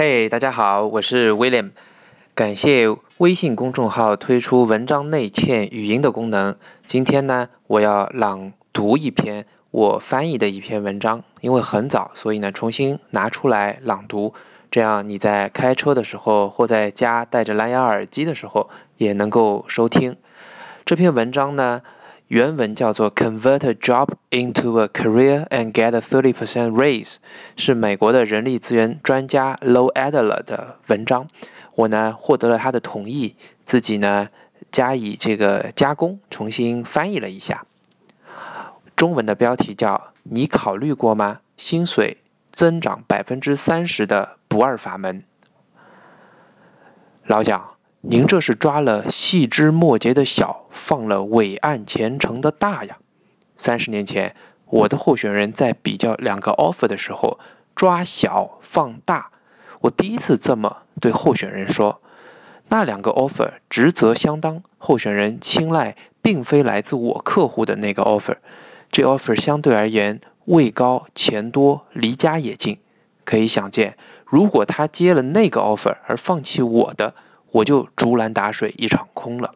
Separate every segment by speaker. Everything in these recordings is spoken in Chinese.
Speaker 1: 嘿，大家好，我是 William。感谢微信公众号推出文章内嵌语音的功能。今天呢，我要朗读一篇我翻译的一篇文章，因为很早，所以呢，重新拿出来朗读。这样你在开车的时候，或在家戴着蓝牙耳机的时候，也能够收听这篇文章呢。原文叫做 "Convert a job into a career and get a thirty percent raise"，是美国的人力资源专家 Low Adler 的文章。我呢获得了他的同意，自己呢加以这个加工，重新翻译了一下。中文的标题叫“你考虑过吗？薪水增长百分之三十的不二法门”。老蒋。您这是抓了细枝末节的小，放了伟岸前程的大呀！三十年前，我的候选人在比较两个 offer 的时候，抓小放大。我第一次这么对候选人说。那两个 offer 职责相当，候选人青睐并非来自我客户的那个 offer，这 offer 相对而言位高钱多，离家也近。可以想见，如果他接了那个 offer 而放弃我的。我就竹篮打水一场空了，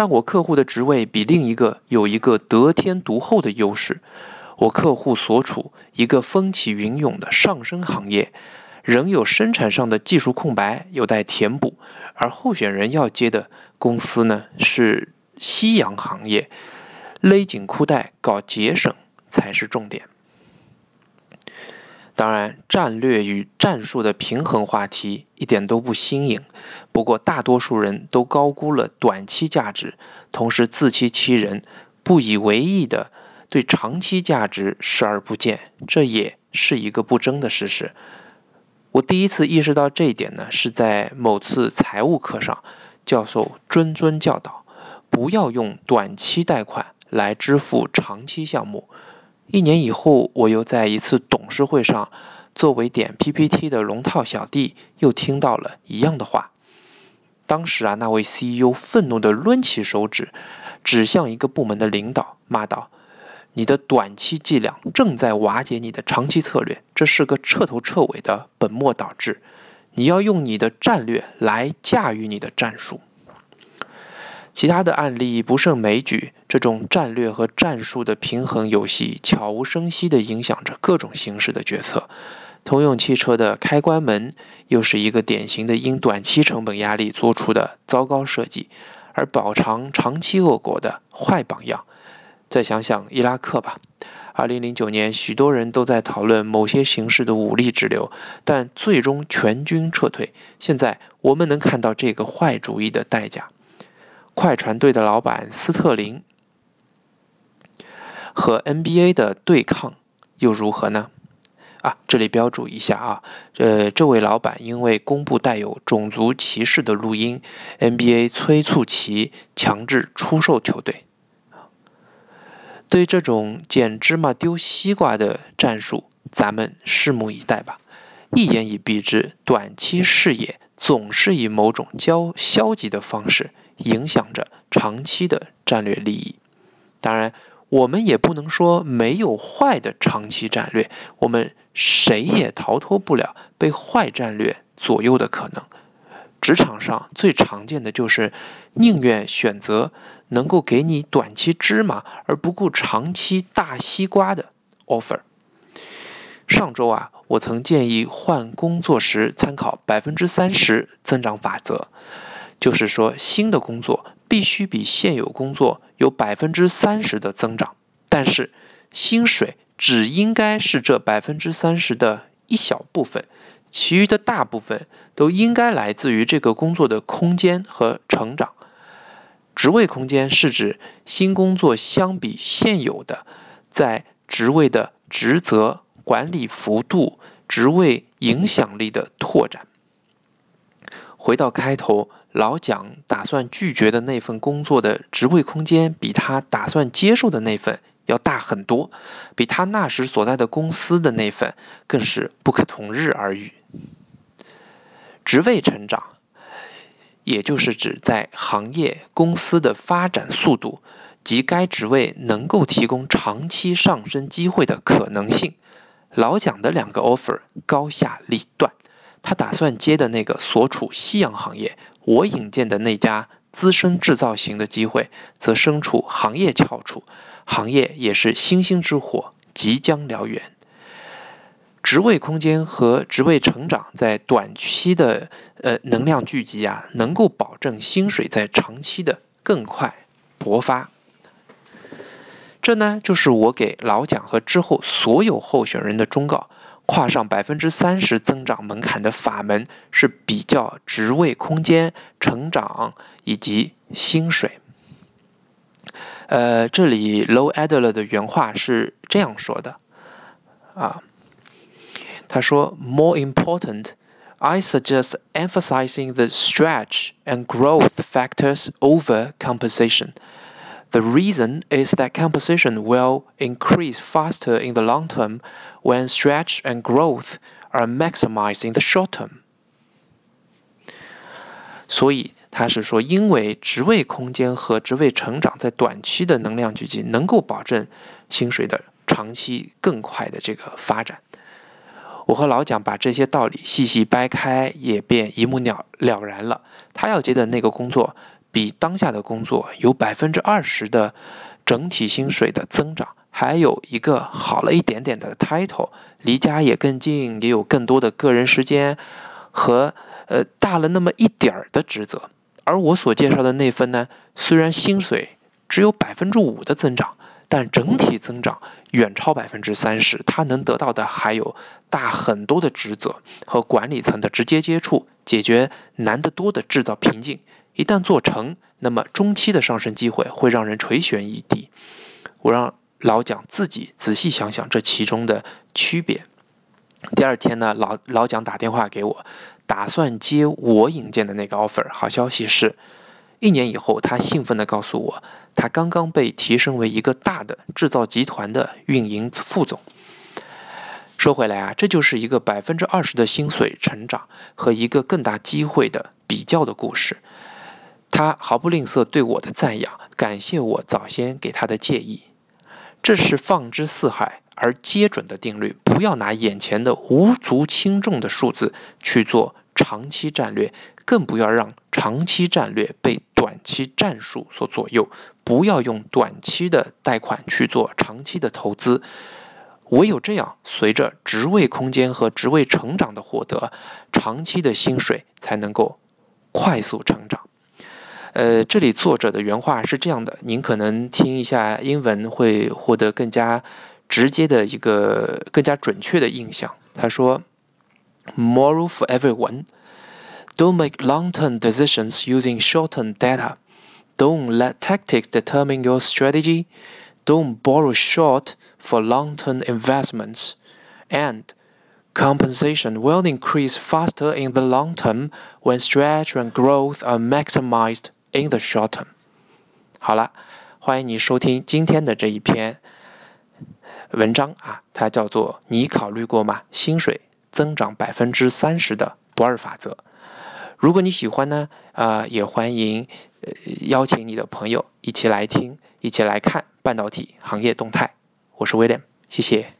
Speaker 1: 但我客户的职位比另一个有一个得天独厚的优势，我客户所处一个风起云涌的上升行业，仍有生产上的技术空白有待填补，而候选人要接的公司呢是夕阳行业，勒紧裤带搞节省才是重点。当然，战略与战术的平衡话题一点都不新颖。不过，大多数人都高估了短期价值，同时自欺欺人，不以为意的对长期价值视而不见，这也是一个不争的事实。我第一次意识到这一点呢，是在某次财务课上，教授谆谆教导：不要用短期贷款来支付长期项目。一年以后，我又在一次董事会上，作为点 PPT 的龙套小弟，又听到了一样的话。当时啊，那位 CEO 愤怒地抡起手指，指向一个部门的领导，骂道：“你的短期伎俩正在瓦解你的长期策略，这是个彻头彻尾的本末倒置。你要用你的战略来驾驭你的战术。”其他的案例不胜枚举，这种战略和战术的平衡游戏，悄无声息地影响着各种形式的决策。通用汽车的开关门，又是一个典型的因短期成本压力做出的糟糕设计，而饱尝长期恶果的坏榜样。再想想伊拉克吧，2009年，许多人都在讨论某些形式的武力支流，但最终全军撤退。现在我们能看到这个坏主意的代价。快船队的老板斯特林和 NBA 的对抗又如何呢？啊，这里标注一下啊，呃，这位老板因为公布带有种族歧视的录音，NBA 催促其强制出售球队。对这种捡芝麻丢西瓜的战术，咱们拭目以待吧。一言以蔽之，短期视野总是以某种较消极的方式。影响着长期的战略利益。当然，我们也不能说没有坏的长期战略，我们谁也逃脱不了被坏战略左右的可能。职场上最常见的就是宁愿选择能够给你短期芝麻而不顾长期大西瓜的 offer。上周啊，我曾建议换工作时参考百分之三十增长法则。就是说，新的工作必须比现有工作有百分之三十的增长，但是薪水只应该是这百分之三十的一小部分，其余的大部分都应该来自于这个工作的空间和成长。职位空间是指新工作相比现有的，在职位的职责、管理幅度、职位影响力的拓展。回到开头，老蒋打算拒绝的那份工作的职位空间，比他打算接受的那份要大很多，比他那时所在的公司的那份更是不可同日而语。职位成长，也就是指在行业公司的发展速度及该职位能够提供长期上升机会的可能性。老蒋的两个 offer 高下立断。他打算接的那个所处夕阳行业，我引荐的那家资深制造型的机会，则身处行业翘楚，行业也是星星之火，即将燎原。职位空间和职位成长在短期的呃能量聚集啊，能够保证薪水在长期的更快勃发。这呢，就是我给老蒋和之后所有候选人的忠告：跨上百分之三十增长门槛的法门是比较职位空间、成长以及薪水。呃，这里 Low Adler 的原话是这样说的啊。他说，More important, I suggest emphasizing the stretch and growth factors over compensation. The reason is that composition will increase faster in the long term when stretch and growth are maximized in the short term. 所以他是说，因为职位空间和职位成长在短期的能量聚集，能够保证薪水的长期更快的这个发展。我和老蒋把这些道理细细掰开，也便一目了了然了。他要接的那个工作，比当下的工作有百分之二十的整体薪水的增长，还有一个好了一点点的 title，离家也更近，也有更多的个人时间和呃大了那么一点儿的职责。而我所介绍的那份呢，虽然薪水只有百分之五的增长。但整体增长远超百分之三十，他能得到的还有大很多的职责和管理层的直接接触，解决难得多的制造瓶颈。一旦做成，那么中期的上升机会会让人垂涎欲滴。我让老蒋自己仔细想想这其中的区别。第二天呢，老老蒋打电话给我，打算接我引荐的那个 offer。好消息是。一年以后，他兴奋地告诉我，他刚刚被提升为一个大的制造集团的运营副总。说回来啊，这就是一个百分之二十的薪水成长和一个更大机会的比较的故事。他毫不吝啬对我的赞扬，感谢我早先给他的建议。这是放之四海而皆准的定律，不要拿眼前的无足轻重的数字去做长期战略。更不要让长期战略被短期战术所左右，不要用短期的贷款去做长期的投资。唯有这样，随着职位空间和职位成长的获得，长期的薪水才能够快速成长。呃，这里作者的原话是这样的，您可能听一下英文会获得更加直接的一个更加准确的印象。他说：“Moral for everyone。” Don't make long-term decisions using short-term data. Don't let tactics determine your strategy. Don't borrow short for long-term investments. And compensation will increase faster in the long term when stretch and growth are maximized in the short term. 好了，欢迎你收听今天的这一篇文章啊，它叫做“你考虑过吗？薪水增长百分之三十的不二法则”。 如果你喜欢呢，啊，也欢迎呃邀请你的朋友一起来听，一起来看半导体行业动态。我是威廉，谢谢。